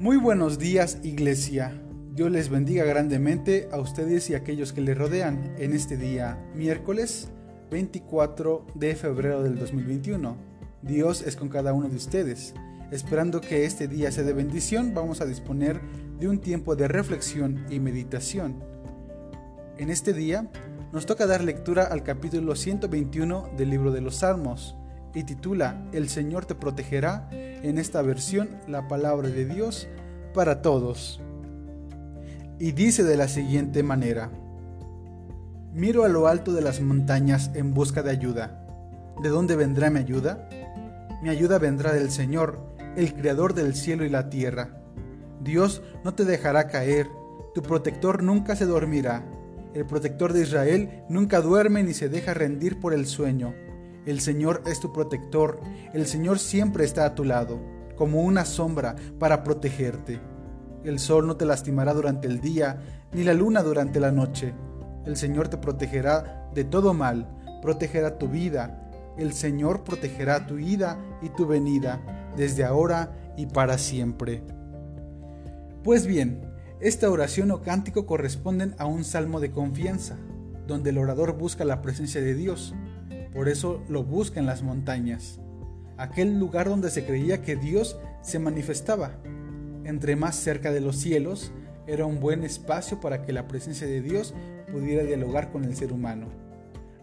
Muy buenos días Iglesia. Dios les bendiga grandemente a ustedes y a aquellos que les rodean en este día, miércoles 24 de febrero del 2021. Dios es con cada uno de ustedes. Esperando que este día sea de bendición, vamos a disponer de un tiempo de reflexión y meditación. En este día nos toca dar lectura al capítulo 121 del libro de los Salmos y titula El Señor te protegerá, en esta versión la palabra de Dios para todos. Y dice de la siguiente manera, Miro a lo alto de las montañas en busca de ayuda. ¿De dónde vendrá mi ayuda? Mi ayuda vendrá del Señor, el Creador del cielo y la tierra. Dios no te dejará caer, tu protector nunca se dormirá. El protector de Israel nunca duerme ni se deja rendir por el sueño. El Señor es tu protector, el Señor siempre está a tu lado, como una sombra para protegerte. El sol no te lastimará durante el día, ni la luna durante la noche. El Señor te protegerá de todo mal, protegerá tu vida. El Señor protegerá tu ida y tu venida, desde ahora y para siempre. Pues bien, esta oración o cántico corresponden a un salmo de confianza, donde el orador busca la presencia de Dios, por eso lo busca en las montañas, aquel lugar donde se creía que Dios se manifestaba. Entre más cerca de los cielos, era un buen espacio para que la presencia de Dios pudiera dialogar con el ser humano.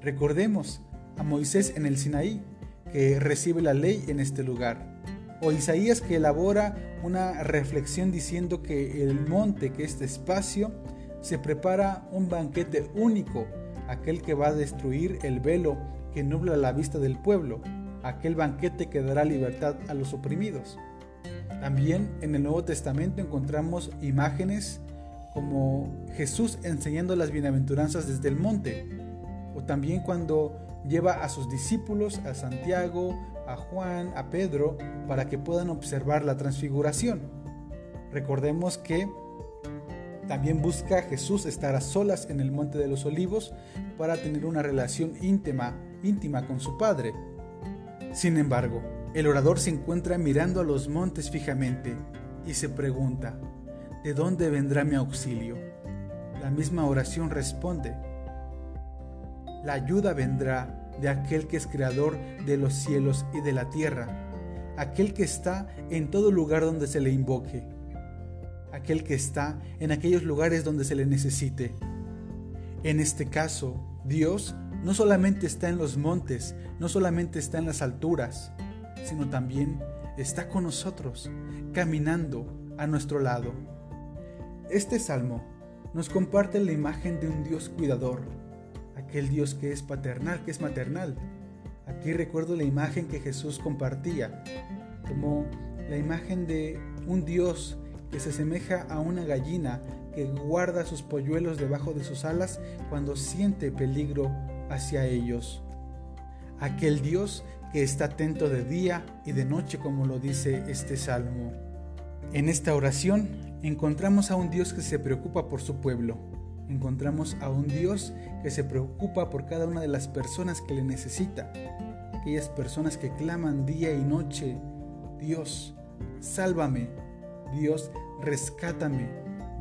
Recordemos a Moisés en el Sinaí, que recibe la ley en este lugar, o Isaías que elabora una reflexión diciendo que el monte, que este espacio, se prepara un banquete único, aquel que va a destruir el velo que nubla la vista del pueblo, aquel banquete que dará libertad a los oprimidos. También en el Nuevo Testamento encontramos imágenes como Jesús enseñando las bienaventuranzas desde el monte, o también cuando lleva a sus discípulos, a Santiago, a Juan, a Pedro, para que puedan observar la transfiguración. Recordemos que también busca Jesús estar a solas en el Monte de los Olivos para tener una relación íntima, íntima con su Padre. Sin embargo, el orador se encuentra mirando a los montes fijamente y se pregunta, ¿de dónde vendrá mi auxilio? La misma oración responde, la ayuda vendrá de aquel que es creador de los cielos y de la tierra, aquel que está en todo lugar donde se le invoque aquel que está en aquellos lugares donde se le necesite. En este caso, Dios no solamente está en los montes, no solamente está en las alturas, sino también está con nosotros, caminando a nuestro lado. Este salmo nos comparte la imagen de un Dios cuidador, aquel Dios que es paternal, que es maternal. Aquí recuerdo la imagen que Jesús compartía, como la imagen de un Dios que se asemeja a una gallina que guarda sus polluelos debajo de sus alas cuando siente peligro hacia ellos. Aquel Dios que está atento de día y de noche como lo dice este salmo. En esta oración encontramos a un Dios que se preocupa por su pueblo. Encontramos a un Dios que se preocupa por cada una de las personas que le necesita. Aquellas personas que claman día y noche, Dios, sálvame, Dios, rescátame,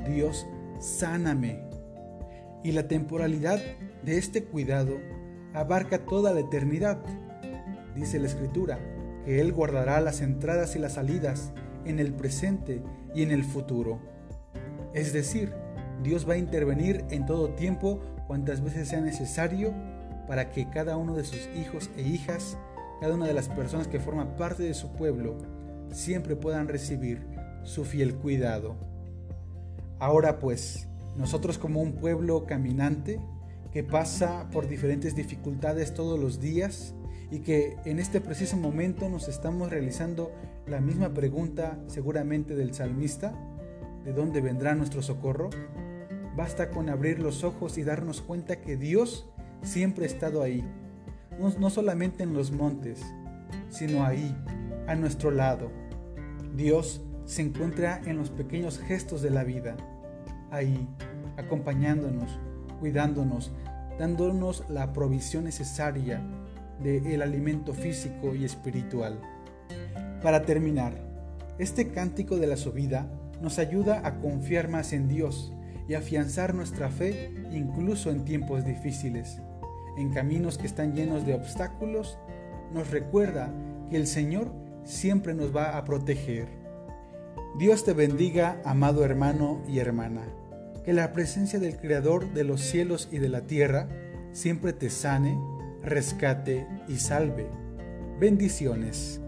Dios, sáname. Y la temporalidad de este cuidado abarca toda la eternidad. Dice la Escritura, que Él guardará las entradas y las salidas en el presente y en el futuro. Es decir, Dios va a intervenir en todo tiempo cuantas veces sea necesario para que cada uno de sus hijos e hijas, cada una de las personas que forman parte de su pueblo, siempre puedan recibir su fiel cuidado. Ahora pues, nosotros como un pueblo caminante que pasa por diferentes dificultades todos los días y que en este preciso momento nos estamos realizando la misma pregunta seguramente del salmista, ¿de dónde vendrá nuestro socorro? Basta con abrir los ojos y darnos cuenta que Dios siempre ha estado ahí, no, no solamente en los montes, sino ahí, a nuestro lado. Dios se encuentra en los pequeños gestos de la vida, ahí, acompañándonos, cuidándonos, dándonos la provisión necesaria del alimento físico y espiritual. Para terminar, este cántico de la subida nos ayuda a confiar más en Dios y afianzar nuestra fe incluso en tiempos difíciles. En caminos que están llenos de obstáculos, nos recuerda que el Señor siempre nos va a proteger. Dios te bendiga, amado hermano y hermana. Que la presencia del Creador de los cielos y de la tierra siempre te sane, rescate y salve. Bendiciones.